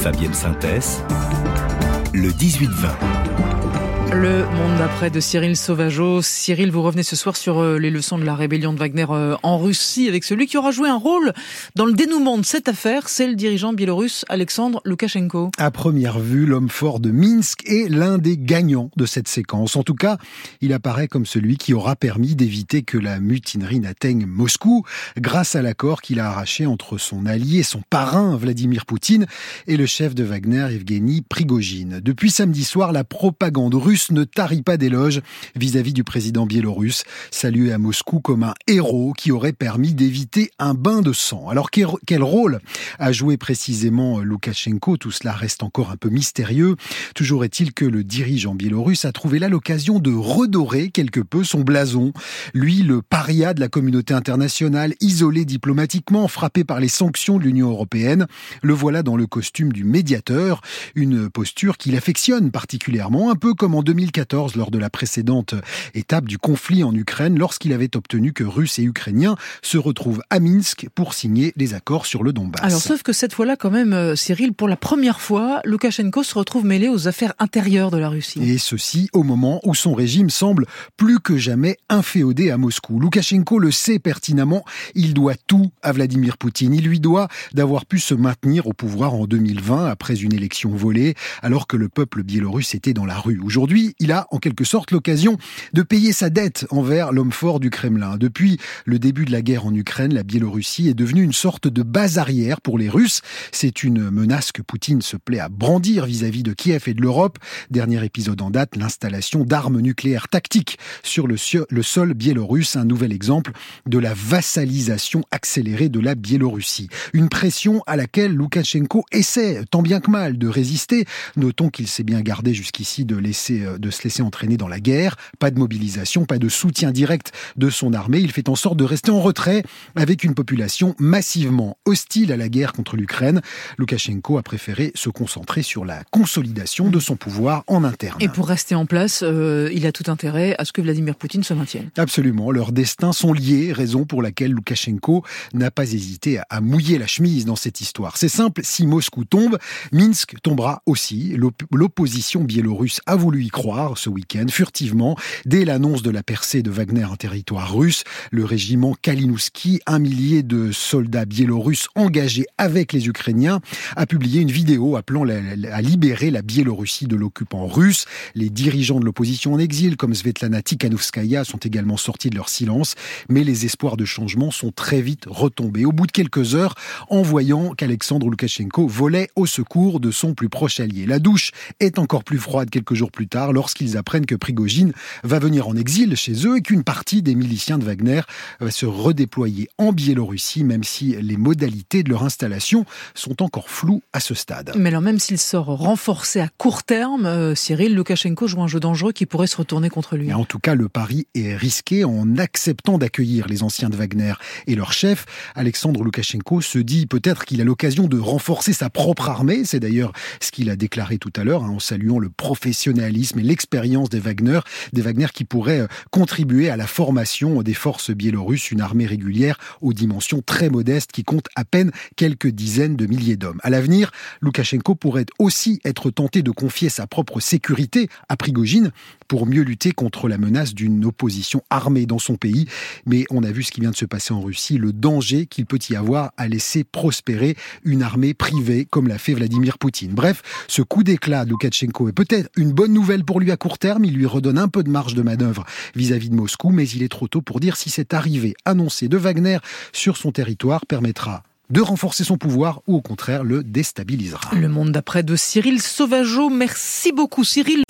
Fabienne Synthèse, le 18-20. Le monde d'après de Cyril Sauvageau. Cyril, vous revenez ce soir sur euh, les leçons de la rébellion de Wagner euh, en Russie avec celui qui aura joué un rôle dans le dénouement de cette affaire, c'est le dirigeant biélorusse Alexandre Loukachenko. À première vue, l'homme fort de Minsk est l'un des gagnants de cette séquence. En tout cas, il apparaît comme celui qui aura permis d'éviter que la mutinerie n'atteigne Moscou grâce à l'accord qu'il a arraché entre son allié, son parrain Vladimir Poutine et le chef de Wagner Evgeny Prigogine. Depuis samedi soir, la propagande russe ne tarit pas d'éloges vis-à-vis du président biélorusse, salué à Moscou comme un héros qui aurait permis d'éviter un bain de sang. Alors quel rôle a joué précisément Loukachenko? Tout cela reste encore un peu mystérieux. Toujours est-il que le dirigeant biélorusse a trouvé là l'occasion de redorer quelque peu son blason. Lui, le paria de la communauté internationale, isolé diplomatiquement, frappé par les sanctions de l'Union européenne, le voilà dans le costume du médiateur, une posture qu'il affectionne particulièrement, un peu comme en 2014 lors de la précédente étape du conflit en Ukraine lorsqu'il avait obtenu que Russes et Ukrainiens se retrouvent à Minsk pour signer les accords sur le Donbass. Alors sauf que cette fois-là quand même euh, Cyril pour la première fois Loukachenko se retrouve mêlé aux affaires intérieures de la Russie. Et ceci au moment où son régime semble plus que jamais inféodé à Moscou. Loukachenko le sait pertinemment, il doit tout à Vladimir Poutine. Il lui doit d'avoir pu se maintenir au pouvoir en 2020 après une élection volée alors que le peuple biélorusse était dans la rue. Aujourd'hui, il a en quelque sorte l'occasion de payer sa dette envers l'homme fort du Kremlin. Depuis le début de la guerre en Ukraine, la Biélorussie est devenue une sorte de base arrière pour les Russes. C'est une menace que Poutine se plaît à brandir vis-à-vis de Kiev et de l'Europe. Dernier épisode en date, l'installation d'armes nucléaires tactiques sur le, le sol biélorusse, un nouvel exemple de la vassalisation accélérée de la Biélorussie. Une pression à laquelle Loukachenko essaie tant bien que mal de résister. Notons qu'il s'est bien gardé jusqu'ici de laisser euh, de se laisser entraîner dans la guerre, pas de mobilisation, pas de soutien direct de son armée. Il fait en sorte de rester en retrait avec une population massivement hostile à la guerre contre l'Ukraine. Loukachenko a préféré se concentrer sur la consolidation de son pouvoir en interne. Et pour rester en place, euh, il a tout intérêt à ce que Vladimir Poutine se maintienne. Absolument, leurs destins sont liés, raison pour laquelle Loukachenko n'a pas hésité à mouiller la chemise dans cette histoire. C'est simple, si Moscou tombe, Minsk tombera aussi. L'opposition biélorusse a voulu croire ce week-end, furtivement, dès l'annonce de la percée de Wagner en territoire russe. Le régiment Kalinouski, un millier de soldats biélorusses engagés avec les Ukrainiens, a publié une vidéo appelant à libérer la Biélorussie de l'occupant russe. Les dirigeants de l'opposition en exil, comme Svetlana Tikhanovskaya, sont également sortis de leur silence, mais les espoirs de changement sont très vite retombés. Au bout de quelques heures, en voyant qu'Alexandre Loukachenko volait au secours de son plus proche allié. La douche est encore plus froide quelques jours plus tard lorsqu'ils apprennent que Prigogine va venir en exil chez eux et qu'une partie des miliciens de Wagner va se redéployer en Biélorussie, même si les modalités de leur installation sont encore floues à ce stade. Mais alors même s'il sort renforcé à court terme, euh, Cyril Loukachenko joue un jeu dangereux qui pourrait se retourner contre lui. en tout cas, le pari est risqué en acceptant d'accueillir les anciens de Wagner et leur chef. Alexandre Loukachenko se dit peut-être qu'il a l'occasion de renforcer sa propre armée. C'est d'ailleurs ce qu'il a déclaré tout à l'heure hein, en saluant le professionnalisme mais l'expérience des Wagner, des Wagner qui pourraient euh, contribuer à la formation des forces biélorusses, une armée régulière aux dimensions très modestes qui compte à peine quelques dizaines de milliers d'hommes. À l'avenir, Loukachenko pourrait aussi être tenté de confier sa propre sécurité à Prigogine pour mieux lutter contre la menace d'une opposition armée dans son pays. Mais on a vu ce qui vient de se passer en Russie, le danger qu'il peut y avoir à laisser prospérer une armée privée comme l'a fait Vladimir Poutine. Bref, ce coup d'éclat de Loukachenko est peut-être une bonne nouvelle pour lui à court terme, il lui redonne un peu de marge de manœuvre vis-à-vis de Moscou, mais il est trop tôt pour dire si cette arrivée annoncée de Wagner sur son territoire permettra de renforcer son pouvoir ou au contraire le déstabilisera. Le monde d'après de Cyril Sauvageau. Merci beaucoup Cyril.